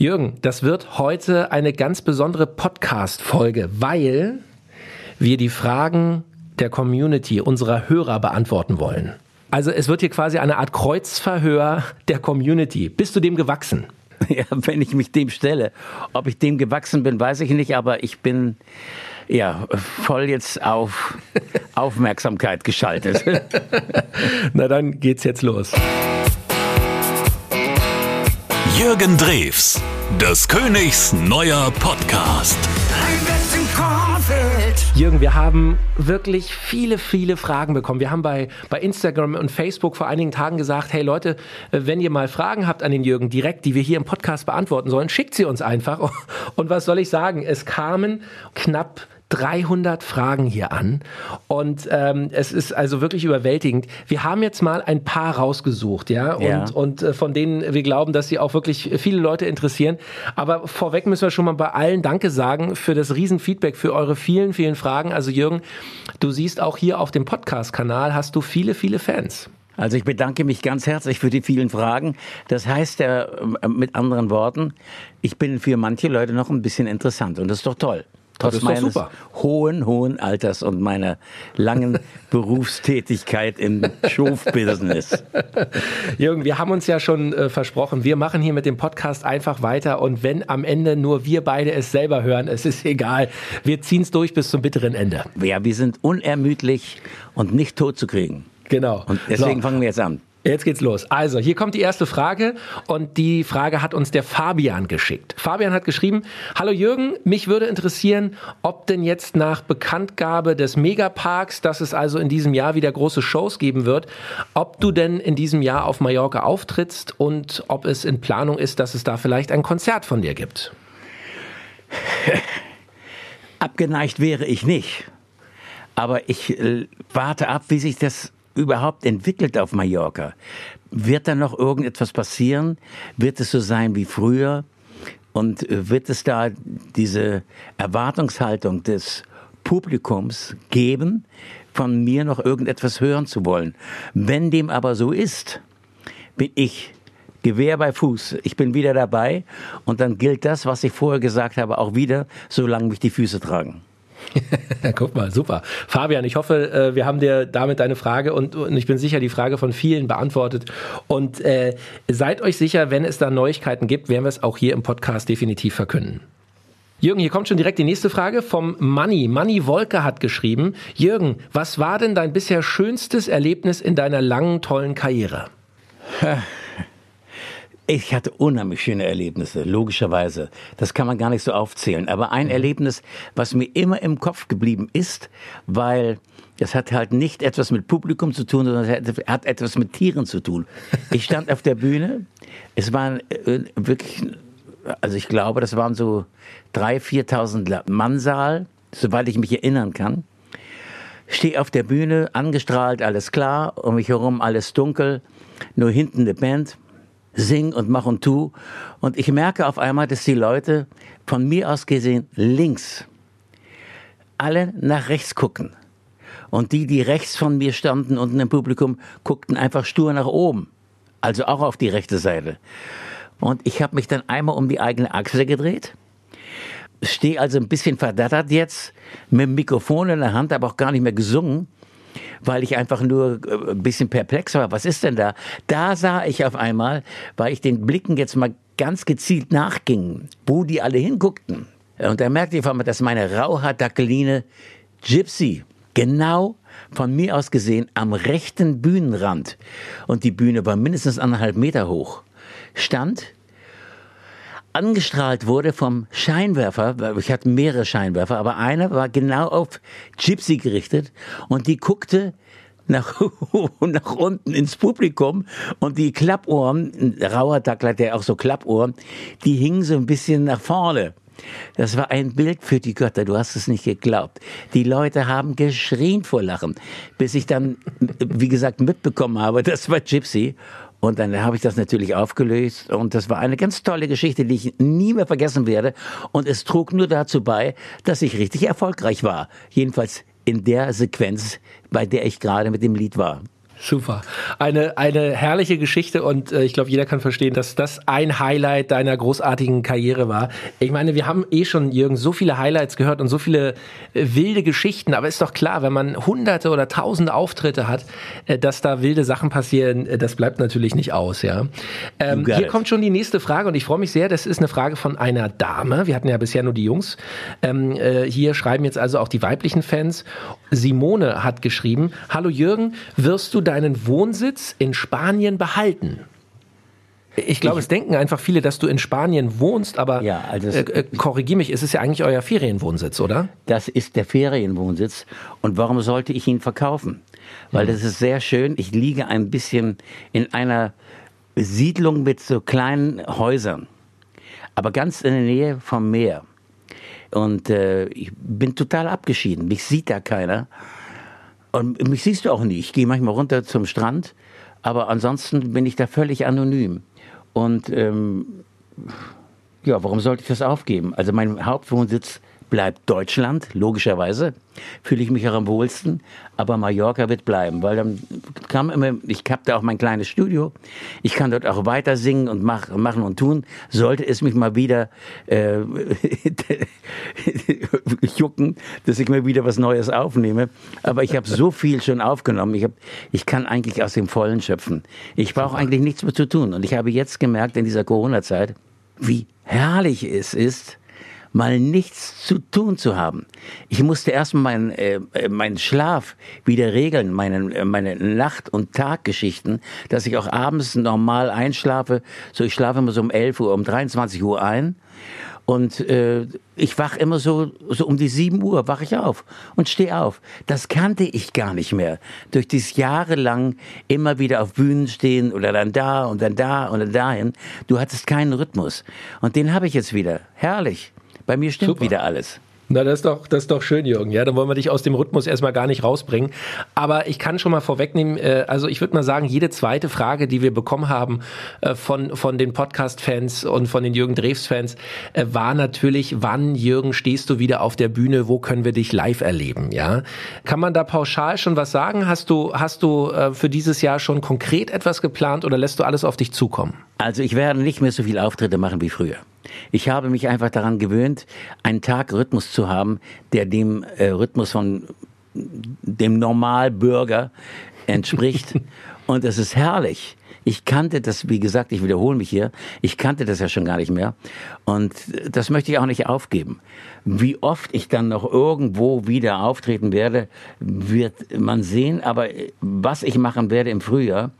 Jürgen, das wird heute eine ganz besondere Podcast-Folge, weil wir die Fragen der Community, unserer Hörer beantworten wollen. Also es wird hier quasi eine Art Kreuzverhör der Community. Bist du dem gewachsen? Ja, wenn ich mich dem stelle. Ob ich dem gewachsen bin, weiß ich nicht, aber ich bin ja voll jetzt auf Aufmerksamkeit geschaltet. Na dann geht's jetzt los. Jürgen Drews, des Königs neuer Podcast. Jürgen, wir haben wirklich viele, viele Fragen bekommen. Wir haben bei, bei Instagram und Facebook vor einigen Tagen gesagt, hey Leute, wenn ihr mal Fragen habt an den Jürgen direkt, die wir hier im Podcast beantworten sollen, schickt sie uns einfach. Und was soll ich sagen? Es kamen knapp 300 Fragen hier an und ähm, es ist also wirklich überwältigend. Wir haben jetzt mal ein paar rausgesucht, ja, und, Ja. und äh, von denen wir glauben, dass sie auch wirklich viele Leute interessieren. Aber vorweg müssen wir schon mal bei allen Danke sagen für das Riesenfeedback, für eure vielen, vielen Fragen. Also Jürgen, du siehst auch hier auf dem Podcast-Kanal hast du viele, viele Fans. Also ich bedanke mich ganz herzlich für die vielen Fragen. Das heißt ja äh, mit anderen Worten, ich bin für manche Leute noch ein bisschen interessant und das ist doch toll. Trotz meines hohen, hohen Alters und meiner langen Berufstätigkeit im Showbusiness. Jürgen, wir haben uns ja schon äh, versprochen, wir machen hier mit dem Podcast einfach weiter und wenn am Ende nur wir beide es selber hören, es ist egal. Wir ziehen es durch bis zum bitteren Ende. Ja, wir sind unermüdlich und nicht tot zu kriegen. Genau. Und deswegen So. fangen wir jetzt an. Jetzt geht's los. Also, hier kommt die erste Frage und die Frage hat uns der Fabian geschickt. Fabian hat geschrieben, Hallo Jürgen, mich würde interessieren, ob denn jetzt nach Bekanntgabe des Megaparks, dass es also in diesem Jahr wieder große Shows geben wird, ob du denn in diesem Jahr auf Mallorca auftrittst und ob es in Planung ist, dass es da vielleicht ein Konzert von dir gibt. Abgeneigt wäre ich nicht. Aber ich äh, warte ab, wie sich das überhaupt entwickelt auf Mallorca. Wird da noch irgendetwas passieren? Wird es so sein wie früher? Und äh, wird es da diese Erwartungshaltung des Publikums geben, von mir noch irgendetwas hören zu wollen? Wenn dem aber so ist, bin ich Gewehr bei Fuß. Ich bin wieder dabei und dann gilt das, was ich vorher gesagt habe, auch wieder, solange mich die Füße tragen. Guck mal, super. Fabian, ich hoffe, äh, wir haben dir damit deine Frage und, und ich bin sicher, die Frage von vielen beantwortet. Und äh, seid euch sicher, wenn es da Neuigkeiten gibt, werden wir es auch hier im Podcast definitiv verkünden. Jürgen, hier kommt schon direkt die nächste Frage vom Manni. Manni Wolke hat geschrieben, Jürgen, was war denn dein bisher schönstes Erlebnis in deiner langen, tollen Karriere? Ich hatte unheimlich schöne Erlebnisse, logischerweise. Das kann man gar nicht so aufzählen. Aber ein Erlebnis, was mir immer im Kopf geblieben ist, weil das hat halt nicht etwas mit Publikum zu tun, sondern es hat- hat etwas mit Tieren zu tun. Ich stand auf der Bühne. Es waren äh, wirklich, also ich glaube, das waren so 3.000, 4.000 Mannsaal, soweit ich mich erinnern kann. Stehe auf der Bühne, angestrahlt, alles klar, um mich herum alles dunkel, nur hinten eine Band, sing und mach und tu. Und ich merke auf einmal, dass die Leute von mir aus gesehen links alle nach rechts gucken. Und die, die rechts von mir standen unten im Publikum, guckten einfach stur nach oben. Also auch auf die rechte Seite. Und ich habe mich dann einmal um die eigene Achse gedreht stehe also ein bisschen verdattert jetzt mit dem Mikrofon in der Hand, aber auch gar nicht mehr gesungen, weil ich einfach nur äh, ein bisschen perplex war. Was ist denn da? Da sah ich auf einmal, weil ich den Blicken jetzt mal ganz gezielt nachging, wo die alle hinguckten. Und da merkte ich auf einmal, dass meine Rauhaar-Dackeline Gypsy genau von mir aus gesehen am rechten Bühnenrand und die Bühne war mindestens anderthalb Meter hoch, stand angestrahlt wurde vom Scheinwerfer, ich hatte mehrere Scheinwerfer, aber einer war genau auf Gypsy gerichtet und die guckte nach, nach unten ins Publikum und die Klappohren, ein rauer hat ja auch so Klappohren, die hingen so ein bisschen nach vorne. Das war ein Bild für die Götter, du hast es nicht geglaubt. Die Leute haben geschrien vor Lachen, bis ich dann, wie gesagt, mitbekommen habe, das war Gypsy. Und dann habe ich das natürlich aufgelöst und das war eine ganz tolle Geschichte, die ich nie mehr vergessen werde. Und es trug nur dazu bei, dass ich richtig erfolgreich war. Jedenfalls in der Sequenz, bei der ich gerade mit dem Lied war. Super. Eine, eine herrliche Geschichte und äh, ich glaube, jeder kann verstehen, dass das ein Highlight deiner großartigen Karriere war. Ich meine, wir haben eh schon, Jürgen, so viele Highlights gehört und so viele äh, wilde Geschichten, aber ist doch klar, wenn man hunderte oder tausende Auftritte hat, äh, dass da wilde Sachen passieren, äh, das bleibt natürlich nicht aus, ja. Ähm, hier it. kommt schon die nächste Frage und ich freue mich sehr, das ist eine Frage von einer Dame. Wir hatten ja bisher nur die Jungs. Ähm, äh, hier schreiben jetzt also auch die weiblichen Fans. Simone hat geschrieben, Hallo Jürgen, wirst du deinen Wohnsitz in Spanien behalten? Ich glaube, es denken einfach viele, dass du in Spanien wohnst, aber ja, also äh, äh, korrigier mich, es ist ja eigentlich euer Ferienwohnsitz, oder? Das ist der Ferienwohnsitz. Und warum sollte ich ihn verkaufen? Weil hm. das ist sehr schön. Ich liege ein bisschen in einer Siedlung mit so kleinen Häusern, aber ganz in der Nähe vom Meer. Und äh, ich bin total abgeschieden. Mich sieht da keiner. Und mich siehst du auch nie. Ich gehe manchmal runter zum Strand, aber ansonsten bin ich da völlig anonym. Und ähm, ja, warum sollte ich das aufgeben? Also mein Hauptwohnsitz bleibt Deutschland, logischerweise. Fühle ich mich auch am wohlsten. Aber Mallorca wird bleiben, weil dann kam immer, ich habe da auch mein kleines Studio. Ich kann dort auch weiter singen und mach, machen und tun. Sollte es mich mal wieder äh, jucken, dass ich mir wieder was Neues aufnehme. Aber ich habe so viel schon aufgenommen. Ich, hab, ich kann eigentlich aus dem Vollen schöpfen. Ich brauche eigentlich nichts mehr zu tun. Und ich habe jetzt gemerkt in dieser Corona-Zeit, wie herrlich es ist, mal nichts zu tun zu haben. Ich musste erstmal meinen äh, äh, meinen Schlaf wieder regeln, meine, äh, meine Nacht- und Taggeschichten, dass ich auch abends normal einschlafe. So, ich schlafe immer so um 11 Uhr, um 23 Uhr ein. Und äh, ich wach immer so, so um die 7 Uhr, wach ich auf und stehe auf. Das kannte ich gar nicht mehr. Durch dieses jahrelang immer wieder auf Bühnen stehen oder dann da und dann da und dann dahin. Du hattest keinen Rhythmus. Und den habe ich jetzt wieder. Herrlich. Bei mir stimmt Super. wieder alles. Na, das ist doch, das ist doch schön, Jürgen. Ja, dann wollen wir dich aus dem Rhythmus erstmal gar nicht rausbringen. Aber ich kann schon mal vorwegnehmen, äh, also ich würde mal sagen, jede zweite Frage, die wir bekommen haben äh, von, von den Podcast-Fans und von den Jürgen Drews-Fans, äh, war natürlich, wann, Jürgen, stehst du wieder auf der Bühne? Wo können wir dich live erleben? Ja, kann man da pauschal schon was sagen? Hast du, hast du äh, für dieses Jahr schon konkret etwas geplant oder lässt du alles auf dich zukommen? Also ich werde nicht mehr so viele Auftritte machen wie früher. Ich habe mich einfach daran gewöhnt, einen Tag Rhythmus zu haben, der dem äh, Rhythmus von dem Normalbürger entspricht. Und es ist herrlich. Ich kannte das, wie gesagt, ich wiederhole mich hier, ich kannte das ja schon gar nicht mehr. Und das möchte ich auch nicht aufgeben. Wie oft ich dann noch irgendwo wieder auftreten werde, wird man sehen. Aber was ich machen werde im Frühjahr,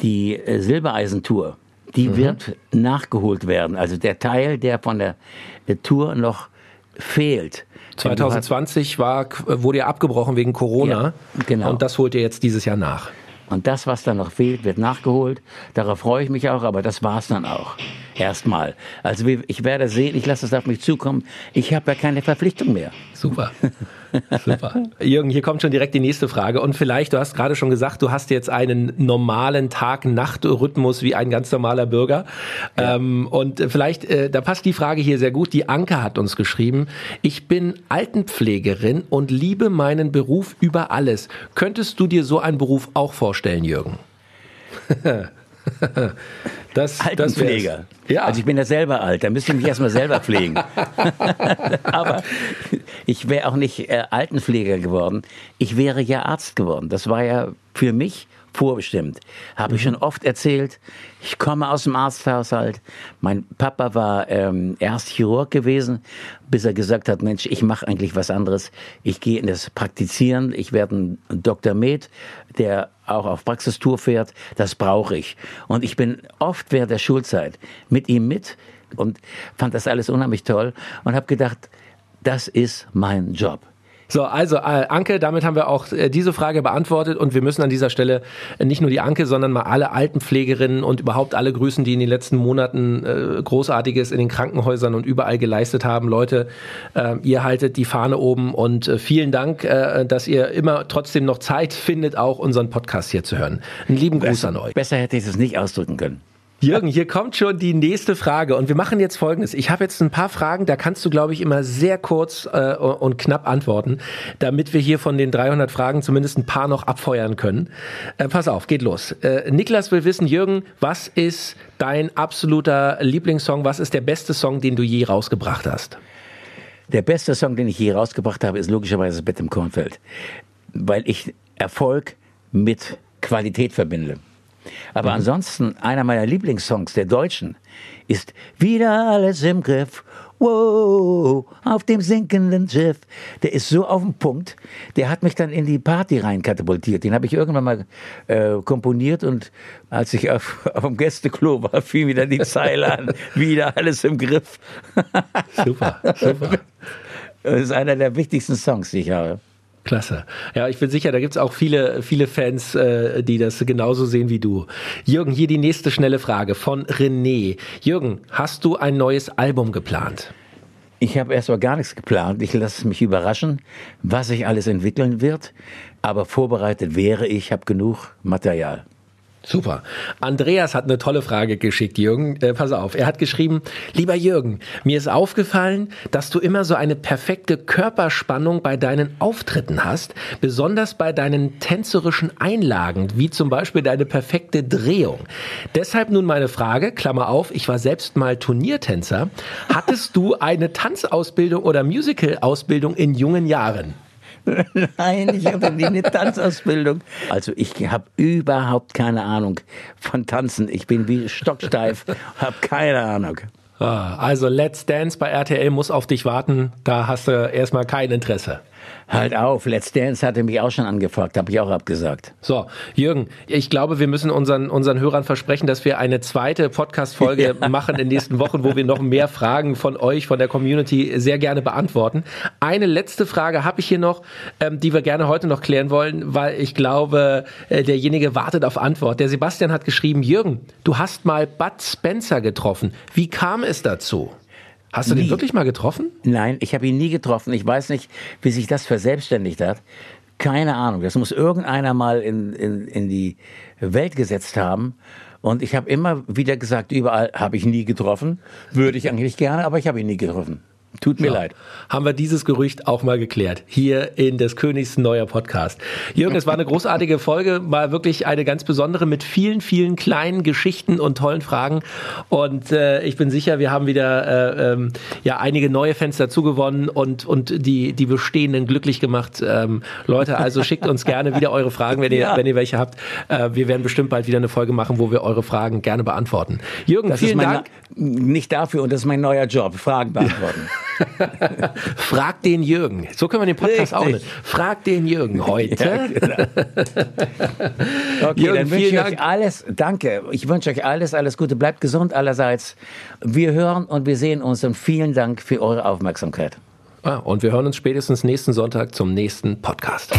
die äh, Silbereisentour, die mhm. wird nachgeholt werden. Also der Teil, der von der Tour noch fehlt. 2020 war, wurde ja abgebrochen wegen Corona. Ja, genau. Und das holt ihr jetzt dieses Jahr nach. Und das, was dann noch fehlt, wird nachgeholt. Darauf freue ich mich auch, aber das war's dann auch. Erstmal. Also ich werde sehen, ich lasse es auf mich zukommen. Ich habe ja keine Verpflichtung mehr. Super. Super. Jürgen, hier kommt schon direkt die nächste Frage. Und vielleicht, du hast gerade schon gesagt, du hast jetzt einen normalen Tag-Nacht-Rhythmus wie ein ganz normaler Bürger. Ja. Ähm, und vielleicht, äh, da passt die Frage hier sehr gut. Die Anke hat uns geschrieben, ich bin Altenpflegerin und liebe meinen Beruf über alles. Könntest du dir so einen Beruf auch vorstellen, Jürgen? Das, Altenpfleger. Das ja. Also ich bin ja selber alt, da müsste ich mich erstmal selber pflegen. Aber ich wäre auch nicht äh, Altenpfleger geworden. Ich wäre ja Arzt geworden. Das war ja für mich vorbestimmt. Habe mhm. ich schon oft erzählt. Ich komme aus dem Arzthaushalt. Mein Papa war ähm, erst Chirurg gewesen, bis er gesagt hat, Mensch, ich mache eigentlich was anderes. Ich gehe in das Praktizieren. Ich werde ein Dr. Med, der auch auf Praxistour fährt. Das brauche ich. Und ich bin oft während der Schulzeit mit ihm mit und fand das alles unheimlich toll und habe gedacht, das ist mein Job. So, also äh, Anke, damit haben wir auch äh, diese Frage beantwortet und wir müssen an dieser Stelle äh, nicht nur die Anke, sondern mal alle Altenpflegerinnen und überhaupt alle grüßen, die in den letzten Monaten äh, Großartiges in den Krankenhäusern und überall geleistet haben. Leute, äh, ihr haltet die Fahne oben und äh, vielen Dank, äh, dass ihr immer trotzdem noch Zeit findet, auch unseren Podcast hier zu hören. Einen lieben Gruß besser, an euch. Besser hätte ich es nicht ausdrücken können. Jürgen, hier kommt schon die nächste Frage und wir machen jetzt folgendes. Ich habe jetzt ein paar Fragen, da kannst du, glaube ich, immer sehr kurz äh, und knapp antworten, damit wir hier von den 300 Fragen zumindest ein paar noch abfeuern können. Äh, pass auf, geht los. Äh, Niklas will wissen, Jürgen, was ist dein absoluter Lieblingssong? Was ist der beste Song, den du je rausgebracht hast? Der beste Song, den ich je rausgebracht habe, ist logischerweise Bett im Kornfeld, weil ich Erfolg mit Qualität verbinde. Aber mhm. ansonsten, einer meiner Lieblingssongs der Deutschen ist Wieder alles im Griff. Wow, auf dem sinkenden Schiff. Der ist so auf den Punkt, der hat mich dann in die Party rein katapultiert. Den habe ich irgendwann mal äh, komponiert und als ich auf, auf dem Gästeklo war, fiel wieder die Zeile an. Wieder alles im Griff. super, super. Das ist einer der wichtigsten Songs, die ich habe. Klasse. Ja, ich bin sicher, da gibt's auch viele, viele Fans, äh, die das genauso sehen wie du. Jürgen, hier die nächste schnelle Frage von René. Jürgen, hast du ein neues Album geplant? Ich habe erstmal gar nichts geplant. Ich lasse mich überraschen, was sich alles entwickeln wird. Aber vorbereitet wäre ich, habe genug Material. Super. Andreas hat eine tolle Frage geschickt, Jürgen. Äh, pass auf, er hat geschrieben, lieber Jürgen, mir ist aufgefallen, dass du immer so eine perfekte Körperspannung bei deinen Auftritten hast, besonders bei deinen tänzerischen Einlagen, wie zum Beispiel deine perfekte Drehung. Deshalb nun meine Frage, Klammer auf, ich war selbst mal Turniertänzer. Hattest du eine Tanzausbildung oder Musical-Ausbildung in jungen Jahren? Nein, ich habe nie eine Tanzausbildung. Also ich habe überhaupt keine Ahnung von Tanzen. Ich bin wie stocksteif, habe keine Ahnung. Ah, also Let's Dance bei RTL muss auf dich warten. Da hast du erstmal kein Interesse. Halt auf, Let's Dance hatte mich auch schon angefragt, habe ich auch abgesagt. So, Jürgen, ich glaube, wir müssen unseren, unseren Hörern versprechen, dass wir eine zweite Podcast-Folge ja. machen in den nächsten Wochen, wo wir noch mehr Fragen von euch, von der Community sehr gerne beantworten. Eine letzte Frage habe ich hier noch, ähm, die wir gerne heute noch klären wollen, weil ich glaube, äh, derjenige wartet auf Antwort. Der Sebastian hat geschrieben, Jürgen, du hast mal Bud Spencer getroffen. Wie kam es dazu? Hast du nie. den wirklich mal getroffen? Nein, ich habe ihn nie getroffen. Ich weiß nicht, wie sich das verselbstständigt hat. Keine Ahnung. Das muss irgendeiner mal in, in, in die Welt gesetzt haben. Und ich habe immer wieder gesagt, überall habe ich nie getroffen. Würde ich eigentlich gerne, aber ich habe ihn nie getroffen. Tut mir ja. leid. Haben wir dieses Gerücht auch mal geklärt. Hier in des Königs neuer Podcast. Jürgen, es war eine großartige Folge, mal wirklich eine ganz besondere mit vielen, vielen kleinen Geschichten und tollen Fragen. Und äh, ich bin sicher, wir haben wieder äh, ähm, ja einige neue Fans dazu gewonnen und, und die, die bestehenden glücklich gemacht. Ähm, Leute, also schickt uns gerne wieder eure Fragen, wenn ihr, ja. wenn ihr welche habt. Äh, wir werden bestimmt bald wieder eine Folge machen, wo wir eure Fragen gerne beantworten. Jürgen, das vielen mein, Dank. Nicht dafür und das ist mein neuer Job, Fragen beantworten. Frag den Jürgen. So können wir den Podcast Richtig. auch nennen. Frag den Jürgen heute. Ja, genau. okay, Jürgen, dann wünsche ich Dank. euch alles, danke. Ich wünsche euch alles, alles Gute. Bleibt gesund allerseits. Wir hören und wir sehen uns und vielen Dank für eure Aufmerksamkeit. Ah, und wir hören uns spätestens nächsten Sonntag zum nächsten Podcast.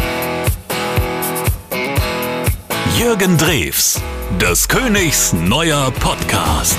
Jürgen Drews, des Königs neuer Podcast.